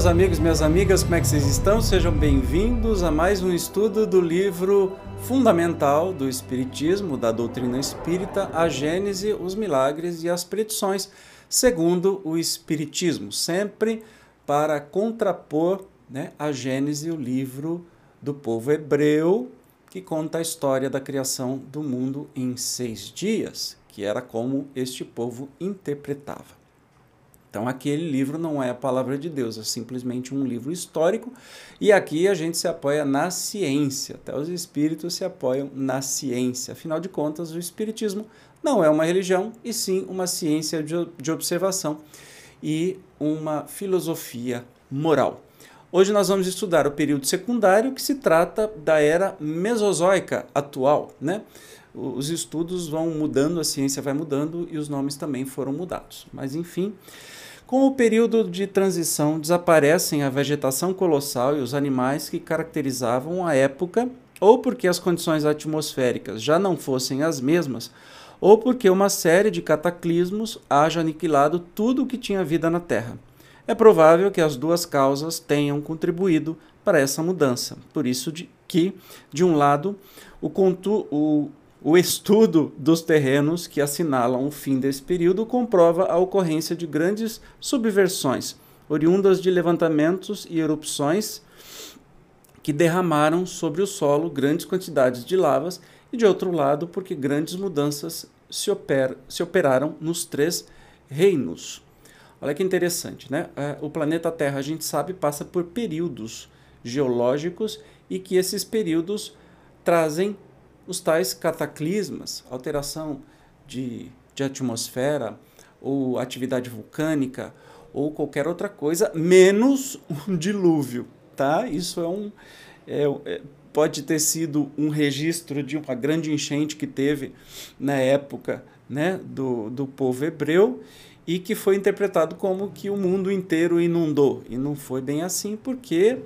Meus amigos, minhas amigas, como é que vocês estão? Sejam bem-vindos a mais um estudo do livro fundamental do Espiritismo, da doutrina espírita, a Gênese, os milagres e as predições, segundo o Espiritismo, sempre para contrapor né, a Gênese, o livro do povo hebreu, que conta a história da criação do mundo em seis dias, que era como este povo interpretava. Então, aquele livro não é a palavra de Deus, é simplesmente um livro histórico. E aqui a gente se apoia na ciência, até os espíritos se apoiam na ciência. Afinal de contas, o espiritismo não é uma religião, e sim uma ciência de, de observação e uma filosofia moral. Hoje nós vamos estudar o período secundário, que se trata da era mesozoica atual, né? Os estudos vão mudando, a ciência vai mudando e os nomes também foram mudados. Mas enfim, com o período de transição, desaparecem a vegetação colossal e os animais que caracterizavam a época, ou porque as condições atmosféricas já não fossem as mesmas, ou porque uma série de cataclismos haja aniquilado tudo o que tinha vida na Terra. É provável que as duas causas tenham contribuído para essa mudança. Por isso de, que, de um lado, o, contu, o o estudo dos terrenos que assinalam o fim desse período comprova a ocorrência de grandes subversões, oriundas de levantamentos e erupções que derramaram sobre o solo grandes quantidades de lavas, e de outro lado, porque grandes mudanças se, oper se operaram nos três reinos. Olha que interessante, né? É, o planeta Terra, a gente sabe, passa por períodos geológicos e que esses períodos trazem os tais cataclismas, alteração de, de atmosfera ou atividade vulcânica ou qualquer outra coisa, menos um dilúvio, tá? Isso é um é, é, pode ter sido um registro de uma grande enchente que teve na época, né, do, do povo hebreu e que foi interpretado como que o mundo inteiro inundou e não foi bem assim porque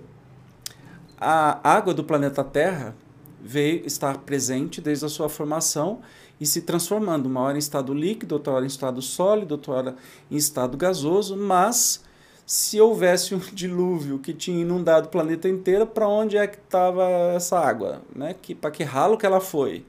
a água do planeta Terra veio estar presente desde a sua formação e se transformando, uma hora em estado líquido, outra hora em estado sólido, outra hora em estado gasoso, mas se houvesse um dilúvio que tinha inundado o planeta inteiro, para onde é que estava essa água? Né? Que, para que ralo que ela foi?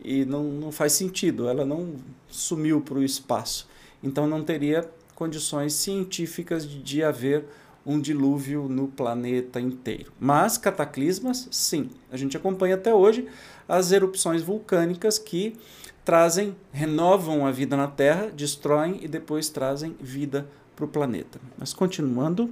E não, não faz sentido, ela não sumiu para o espaço. Então não teria condições científicas de, de haver um dilúvio no planeta inteiro. Mas cataclismas, sim. A gente acompanha até hoje as erupções vulcânicas que trazem, renovam a vida na Terra, destroem e depois trazem vida para o planeta. Mas continuando.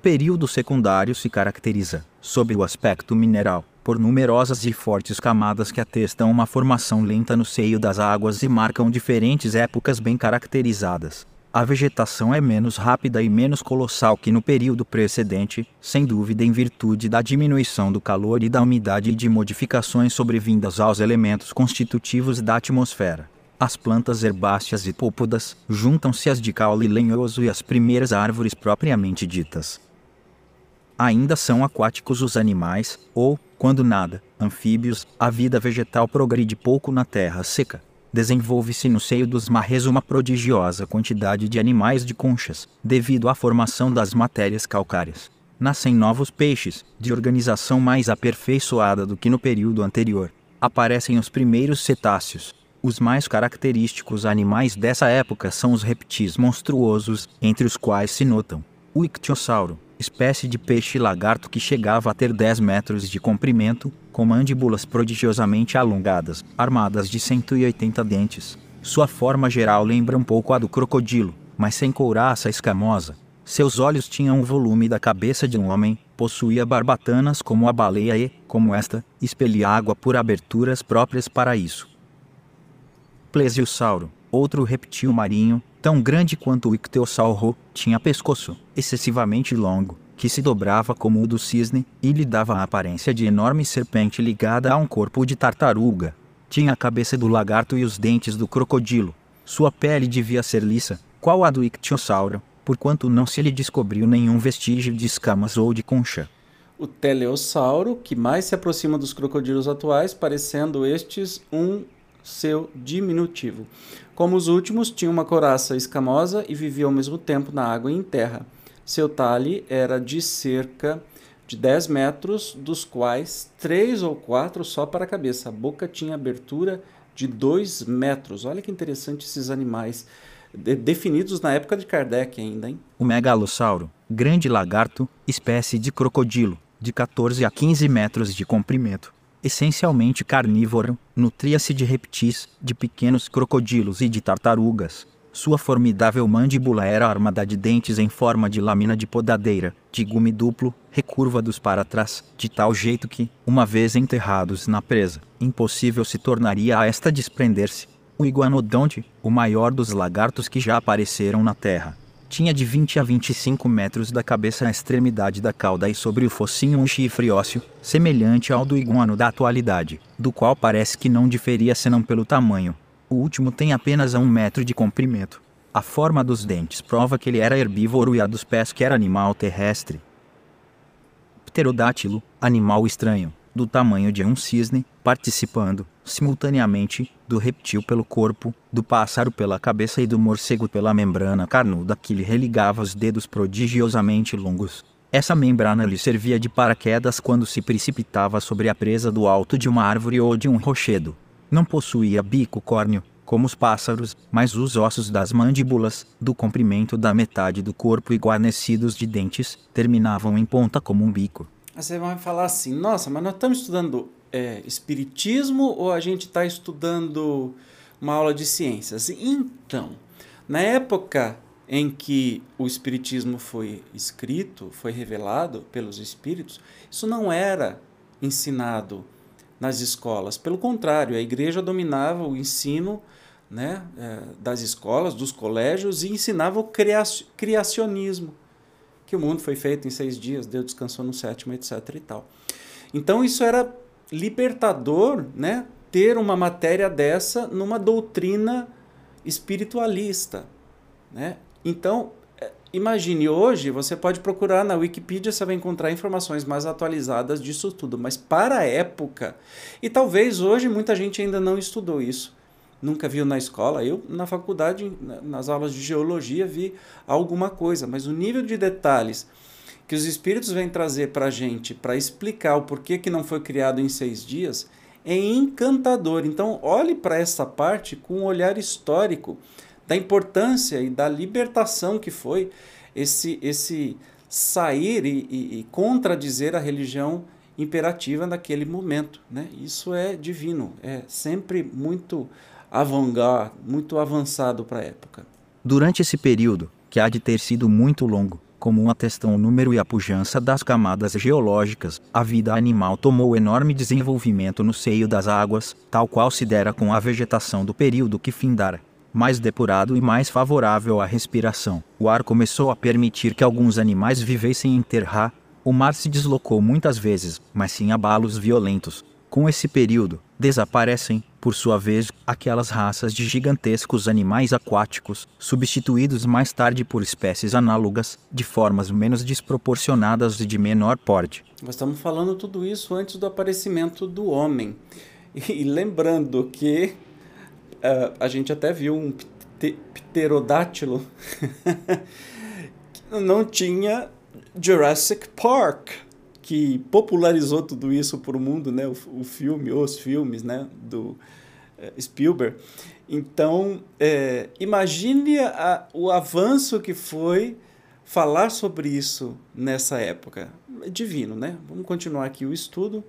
Período secundário se caracteriza, sob o aspecto mineral, por numerosas e fortes camadas que atestam uma formação lenta no seio das águas e marcam diferentes épocas bem caracterizadas. A vegetação é menos rápida e menos colossal que no período precedente, sem dúvida em virtude da diminuição do calor e da umidade e de modificações sobrevindas aos elementos constitutivos da atmosfera. As plantas herbáceas e púpudas juntam-se às de caule lenhoso e às primeiras árvores propriamente ditas. Ainda são aquáticos os animais, ou, quando nada, anfíbios, a vida vegetal progride pouco na terra seca desenvolve-se no seio dos marres uma prodigiosa quantidade de animais de conchas, devido à formação das matérias calcárias. Nascem novos peixes, de organização mais aperfeiçoada do que no período anterior. Aparecem os primeiros cetáceos. Os mais característicos animais dessa época são os reptis monstruosos, entre os quais se notam o ictiosauro, espécie de peixe lagarto que chegava a ter 10 metros de comprimento, com mandíbulas prodigiosamente alongadas, armadas de 180 dentes. Sua forma geral lembra um pouco a do crocodilo, mas sem couraça escamosa. Seus olhos tinham o volume da cabeça de um homem, possuía barbatanas como a baleia e, como esta, expelia água por aberturas próprias para isso. Plesiosauro, outro reptil marinho, tão grande quanto o ictiosauro, tinha pescoço excessivamente longo, que se dobrava como o do cisne, e lhe dava a aparência de enorme serpente ligada a um corpo de tartaruga. Tinha a cabeça do lagarto e os dentes do crocodilo. Sua pele devia ser lisa, qual a do ictiosauro, porquanto não se lhe descobriu nenhum vestígio de escamas ou de concha. O teleossauro, que mais se aproxima dos crocodilos atuais, parecendo estes um seu diminutivo. Como os últimos, tinha uma coraça escamosa e vivia ao mesmo tempo na água e em terra. Seu talhe era de cerca de 10 metros, dos quais 3 ou 4 só para a cabeça. A boca tinha abertura de 2 metros. Olha que interessante esses animais, de definidos na época de Kardec ainda, hein? O megalossauro, grande lagarto, espécie de crocodilo, de 14 a 15 metros de comprimento. Essencialmente carnívoro, nutria-se de reptis, de pequenos crocodilos e de tartarugas. Sua formidável mandíbula era armada de dentes em forma de lâmina de podadeira, de gume duplo, recurvados para trás, de tal jeito que, uma vez enterrados na presa, impossível se tornaria a esta desprender-se. O iguanodonte, o maior dos lagartos que já apareceram na Terra, tinha de 20 a 25 metros da cabeça à extremidade da cauda e sobre o focinho um chifre ósseo, semelhante ao do iguano da atualidade, do qual parece que não diferia senão pelo tamanho, o último tem apenas um metro de comprimento. A forma dos dentes prova que ele era herbívoro e a dos pés que era animal terrestre. Pterodátilo, animal estranho, do tamanho de um cisne, participando, simultaneamente, do reptil pelo corpo, do pássaro pela cabeça e do morcego pela membrana carnuda que lhe religava os dedos prodigiosamente longos. Essa membrana lhe servia de paraquedas quando se precipitava sobre a presa do alto de uma árvore ou de um rochedo. Não possuía bico córneo, como os pássaros, mas os ossos das mandíbulas, do comprimento da metade do corpo e guarnecidos de dentes, terminavam em ponta como um bico. Você vai falar assim, nossa, mas nós estamos estudando é, espiritismo ou a gente está estudando uma aula de ciências? Então, na época em que o espiritismo foi escrito, foi revelado pelos espíritos, isso não era ensinado nas escolas. Pelo contrário, a igreja dominava o ensino né, é, das escolas, dos colégios e ensinava o criacionismo, que o mundo foi feito em seis dias, Deus descansou no sétimo, etc. e tal. Então isso era libertador, né, ter uma matéria dessa numa doutrina espiritualista, né? Então Imagine hoje, você pode procurar na Wikipedia, você vai encontrar informações mais atualizadas disso tudo, mas para a época, e talvez hoje muita gente ainda não estudou isso, nunca viu na escola, eu na faculdade, nas aulas de geologia, vi alguma coisa, mas o nível de detalhes que os espíritos vêm trazer para a gente, para explicar o porquê que não foi criado em seis dias, é encantador. Então, olhe para essa parte com um olhar histórico da importância e da libertação que foi esse, esse sair e, e, e contradizer a religião imperativa naquele momento. Né? Isso é divino, é sempre muito avant muito avançado para a época. Durante esse período, que há de ter sido muito longo, como atestam o número e a pujança das camadas geológicas, a vida animal tomou enorme desenvolvimento no seio das águas, tal qual se dera com a vegetação do período que findara mais depurado e mais favorável à respiração. O ar começou a permitir que alguns animais vivessem em terra. O mar se deslocou muitas vezes, mas sem abalos violentos. Com esse período, desaparecem, por sua vez, aquelas raças de gigantescos animais aquáticos, substituídos mais tarde por espécies análogas, de formas menos desproporcionadas e de menor porte. Nós estamos falando tudo isso antes do aparecimento do homem. E lembrando que uh, a gente até viu um pterodátilo que não tinha Jurassic Park, que popularizou tudo isso para o mundo, né? O, o, filme, os filmes, né? Do uh, Spielberg. Então, é, imagine a, o avanço que foi falar sobre isso nessa época. É divino, né? Vamos continuar aqui o estudo.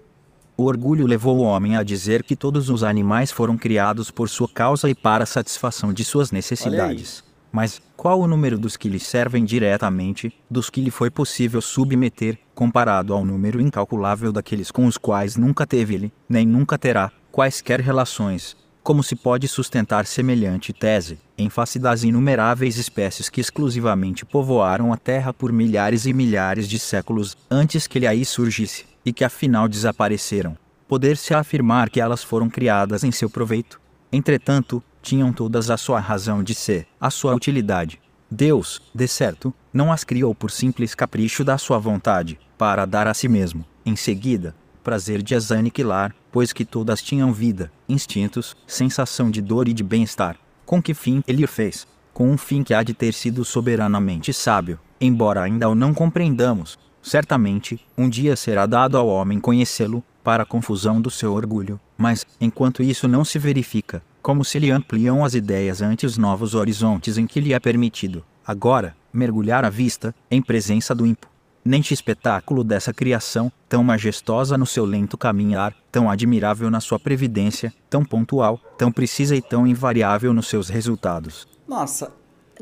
O orgulho levou o homem a dizer que todos os animais foram criados por sua causa e para a satisfação de suas necessidades. Mas qual o número dos que lhe servem diretamente, dos que lhe foi possível submeter, comparado ao número incalculável daqueles com os quais nunca teve ele, nem nunca terá, quaisquer relações? Como se pode sustentar semelhante tese, em face das inumeráveis espécies que exclusivamente povoaram a Terra por milhares e milhares de séculos antes que ele aí surgisse? e que afinal desapareceram, poder-se afirmar que elas foram criadas em seu proveito. Entretanto, tinham todas a sua razão de ser, a sua utilidade. Deus, de certo, não as criou por simples capricho da sua vontade, para dar a si mesmo, em seguida, prazer de as aniquilar, pois que todas tinham vida, instintos, sensação de dor e de bem-estar. Com que fim ele o fez? Com um fim que há de ter sido soberanamente sábio, embora ainda o não compreendamos, Certamente, um dia será dado ao homem conhecê-lo, para a confusão do seu orgulho, mas, enquanto isso não se verifica, como se lhe ampliam as ideias ante os novos horizontes em que lhe é permitido, agora, mergulhar a vista, em presença do ímpio. Neste espetáculo dessa criação, tão majestosa no seu lento caminhar, tão admirável na sua previdência, tão pontual, tão precisa e tão invariável nos seus resultados. Nossa,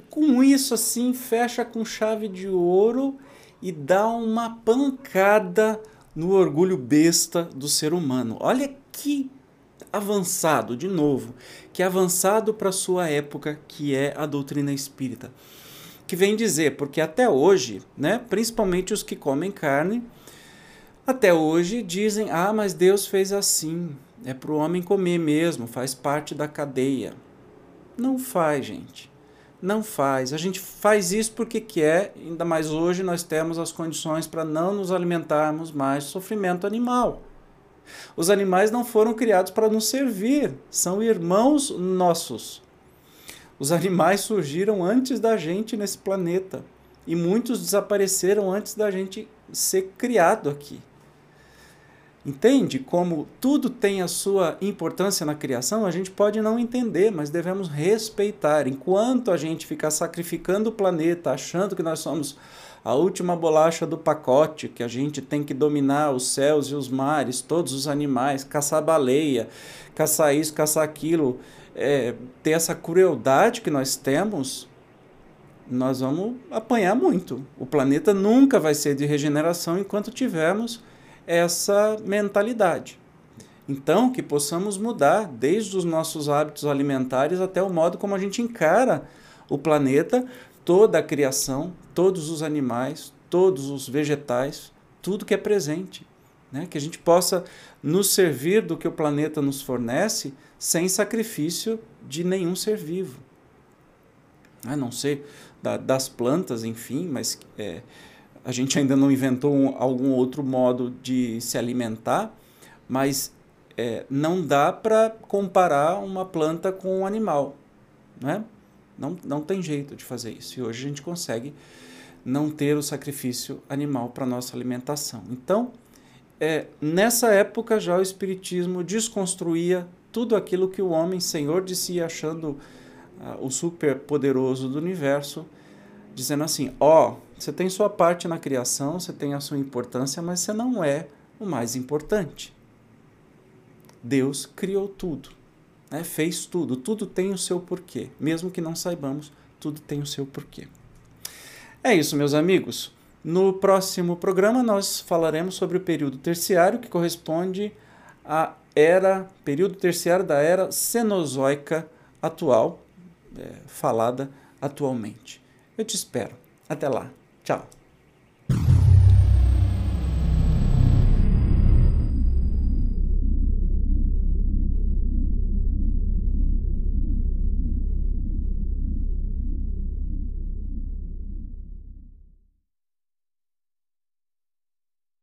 com isso assim, fecha com chave de ouro e dá uma pancada no orgulho besta do ser humano. Olha que avançado, de novo, que avançado para sua época, que é a doutrina espírita. Que vem dizer, porque até hoje, né, principalmente os que comem carne, até hoje dizem: "Ah, mas Deus fez assim, é para o homem comer mesmo, faz parte da cadeia". Não faz, gente. Não faz. A gente faz isso porque quer, ainda mais hoje nós temos as condições para não nos alimentarmos mais sofrimento animal. Os animais não foram criados para nos servir, são irmãos nossos. Os animais surgiram antes da gente nesse planeta e muitos desapareceram antes da gente ser criado aqui. Entende como tudo tem a sua importância na criação? A gente pode não entender, mas devemos respeitar. Enquanto a gente ficar sacrificando o planeta, achando que nós somos a última bolacha do pacote, que a gente tem que dominar os céus e os mares, todos os animais, caçar baleia, caçar isso, caçar aquilo, é, ter essa crueldade que nós temos, nós vamos apanhar muito. O planeta nunca vai ser de regeneração enquanto tivermos essa mentalidade. Então, que possamos mudar desde os nossos hábitos alimentares até o modo como a gente encara o planeta, toda a criação, todos os animais, todos os vegetais, tudo que é presente. Né? Que a gente possa nos servir do que o planeta nos fornece sem sacrifício de nenhum ser vivo. A não ser da, das plantas, enfim, mas é, a gente ainda não inventou um, algum outro modo de se alimentar, mas é, não dá para comparar uma planta com um animal. Né? Não, não tem jeito de fazer isso. E hoje a gente consegue não ter o sacrifício animal para nossa alimentação. Então, é, nessa época já o Espiritismo desconstruía tudo aquilo que o homem, senhor de si, achando uh, o super poderoso do universo, dizendo assim: ó, oh, você tem sua parte na criação, você tem a sua importância, mas você não é o mais importante. Deus criou tudo, né? fez tudo, tudo tem o seu porquê. Mesmo que não saibamos, tudo tem o seu porquê. É isso, meus amigos. No próximo programa, nós falaremos sobre o período terciário, que corresponde à era, período terciário da era cenozoica atual, é, falada atualmente. Eu te espero. Até lá. Tchau.